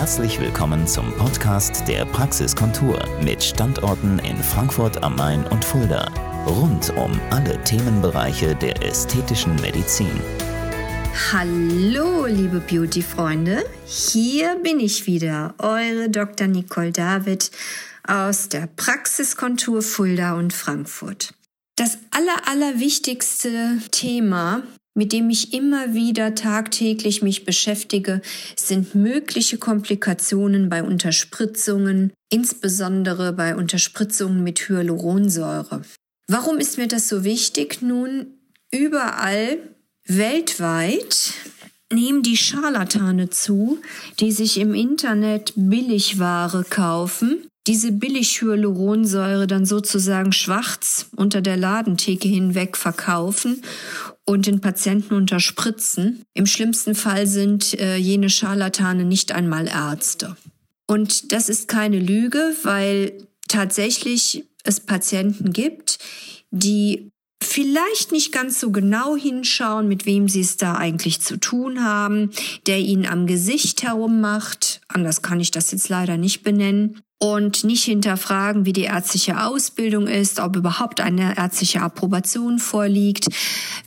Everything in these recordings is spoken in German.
Herzlich willkommen zum Podcast der Praxiskontur mit Standorten in Frankfurt am Main und Fulda. Rund um alle Themenbereiche der ästhetischen Medizin. Hallo, liebe Beauty-Freunde. Hier bin ich wieder, eure Dr. Nicole David aus der Praxiskontur Fulda und Frankfurt. Das aller, allerwichtigste Thema mit dem ich immer wieder tagtäglich mich beschäftige, sind mögliche Komplikationen bei Unterspritzungen, insbesondere bei Unterspritzungen mit Hyaluronsäure. Warum ist mir das so wichtig? Nun, überall weltweit nehmen die Scharlatane zu, die sich im Internet Billigware kaufen, diese Billig-Hyaluronsäure dann sozusagen schwarz unter der Ladentheke hinweg verkaufen und den Patienten unterspritzen. Im schlimmsten Fall sind äh, jene Scharlatane nicht einmal Ärzte. Und das ist keine Lüge, weil tatsächlich es Patienten gibt, die vielleicht nicht ganz so genau hinschauen, mit wem sie es da eigentlich zu tun haben, der ihnen am Gesicht herummacht. Anders kann ich das jetzt leider nicht benennen und nicht hinterfragen, wie die ärztliche Ausbildung ist, ob überhaupt eine ärztliche Approbation vorliegt,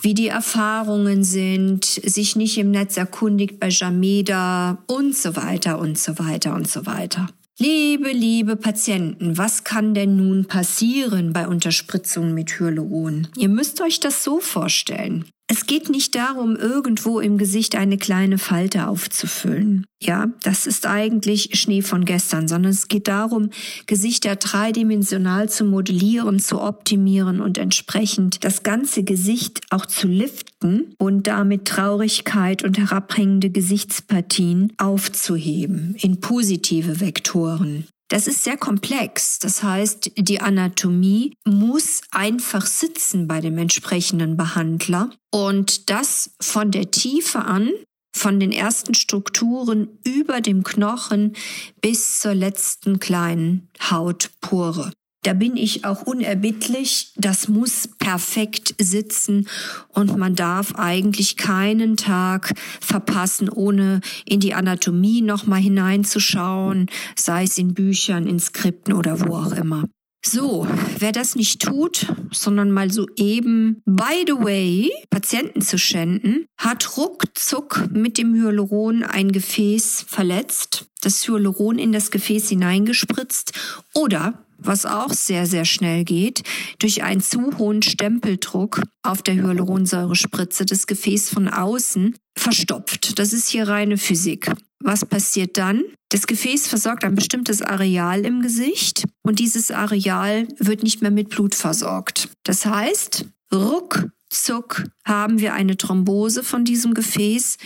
wie die Erfahrungen sind, sich nicht im Netz erkundigt bei Jameda und so weiter und so weiter und so weiter. Liebe, liebe Patienten, was kann denn nun passieren bei Unterspritzungen mit Hyaluron? Ihr müsst euch das so vorstellen. Es geht nicht darum, irgendwo im Gesicht eine kleine Falte aufzufüllen. Ja, das ist eigentlich Schnee von gestern, sondern es geht darum, Gesichter dreidimensional zu modellieren, zu optimieren und entsprechend das ganze Gesicht auch zu liften und damit Traurigkeit und herabhängende Gesichtspartien aufzuheben in positive Vektoren. Das ist sehr komplex. Das heißt, die Anatomie muss einfach sitzen bei dem entsprechenden Behandler und das von der Tiefe an, von den ersten Strukturen über dem Knochen bis zur letzten kleinen Hautpore. Da bin ich auch unerbittlich. Das muss perfekt sitzen und man darf eigentlich keinen Tag verpassen, ohne in die Anatomie nochmal hineinzuschauen, sei es in Büchern, in Skripten oder wo auch immer. So, wer das nicht tut, sondern mal so eben, by the way, Patienten zu schänden, hat ruckzuck mit dem Hyaluron ein Gefäß verletzt, das Hyaluron in das Gefäß hineingespritzt oder was auch sehr, sehr schnell geht, durch einen zu hohen Stempeldruck auf der Hyaluronsäurespritze das Gefäß von außen verstopft. Das ist hier reine Physik. Was passiert dann? Das Gefäß versorgt ein bestimmtes Areal im Gesicht und dieses Areal wird nicht mehr mit Blut versorgt. Das heißt, ruckzuck haben wir eine Thrombose von diesem Gefäß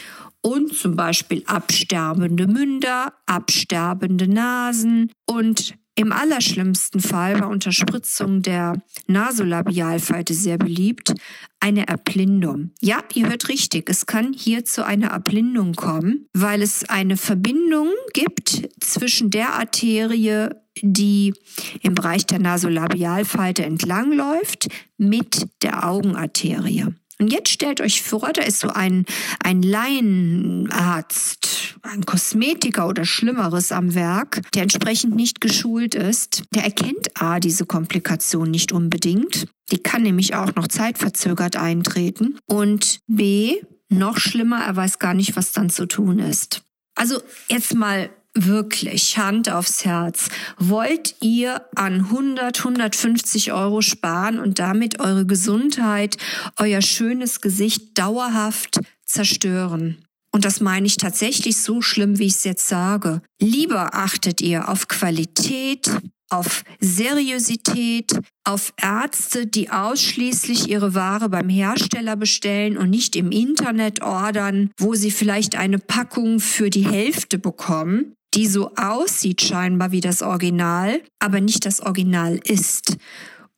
und zum Beispiel absterbende Münder, absterbende Nasen und im allerschlimmsten Fall bei Unterspritzung der Nasolabialfalte sehr beliebt, eine Erblindung. Ja, ihr hört richtig, es kann hier zu einer Erblindung kommen, weil es eine Verbindung gibt zwischen der Arterie, die im Bereich der Nasolabialfalte entlangläuft, mit der Augenarterie. Und jetzt stellt euch vor, da ist so ein, ein Laienarzt, ein Kosmetiker oder Schlimmeres am Werk, der entsprechend nicht geschult ist. Der erkennt A, diese Komplikation nicht unbedingt. Die kann nämlich auch noch zeitverzögert eintreten. Und B, noch schlimmer, er weiß gar nicht, was dann zu tun ist. Also jetzt mal wirklich Hand aufs Herz. Wollt ihr an 100, 150 Euro sparen und damit eure Gesundheit, euer schönes Gesicht dauerhaft zerstören? Und das meine ich tatsächlich so schlimm, wie ich es jetzt sage. Lieber achtet ihr auf Qualität, auf Seriosität, auf Ärzte, die ausschließlich ihre Ware beim Hersteller bestellen und nicht im Internet ordern, wo sie vielleicht eine Packung für die Hälfte bekommen die so aussieht scheinbar wie das Original, aber nicht das Original ist.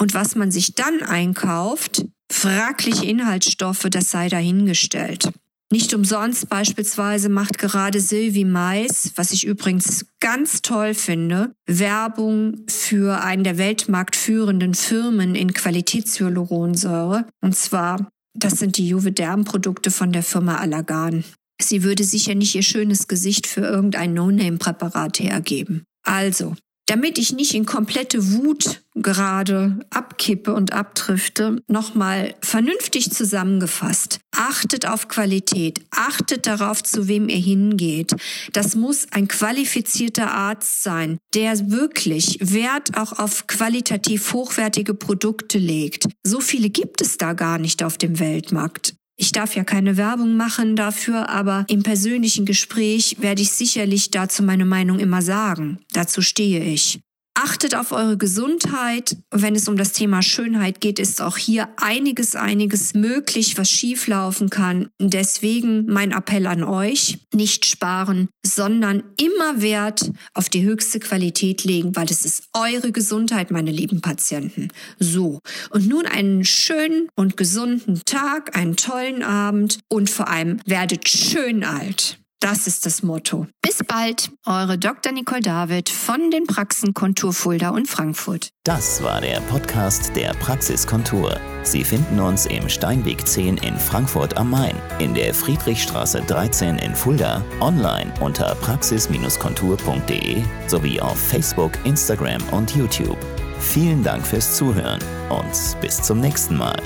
Und was man sich dann einkauft, fragliche Inhaltsstoffe, das sei dahingestellt. Nicht umsonst beispielsweise macht gerade Sylvie Mais, was ich übrigens ganz toll finde, Werbung für einen der weltmarktführenden Firmen in Qualitätshyaluronsäure. Und zwar, das sind die Juvederm-Produkte von der Firma Allergan. Sie würde sicher nicht ihr schönes Gesicht für irgendein No-Name-Präparat hergeben. Also, damit ich nicht in komplette Wut gerade abkippe und abdrifte, nochmal vernünftig zusammengefasst. Achtet auf Qualität, achtet darauf, zu wem ihr hingeht. Das muss ein qualifizierter Arzt sein, der wirklich Wert auch auf qualitativ hochwertige Produkte legt. So viele gibt es da gar nicht auf dem Weltmarkt. Ich darf ja keine Werbung machen dafür, aber im persönlichen Gespräch werde ich sicherlich dazu meine Meinung immer sagen. Dazu stehe ich. Achtet auf eure Gesundheit. Wenn es um das Thema Schönheit geht, ist auch hier einiges, einiges möglich, was schieflaufen kann. Deswegen mein Appell an euch, nicht sparen, sondern immer Wert auf die höchste Qualität legen, weil es ist eure Gesundheit, meine lieben Patienten. So. Und nun einen schönen und gesunden Tag, einen tollen Abend und vor allem werdet schön alt. Das ist das Motto. Bis bald, eure Dr. Nicole David von den Praxen Kontur Fulda und Frankfurt. Das war der Podcast der Praxiskontur. Sie finden uns im Steinweg 10 in Frankfurt am Main, in der Friedrichstraße 13 in Fulda, online unter praxis-kontur.de sowie auf Facebook, Instagram und YouTube. Vielen Dank fürs Zuhören und bis zum nächsten Mal.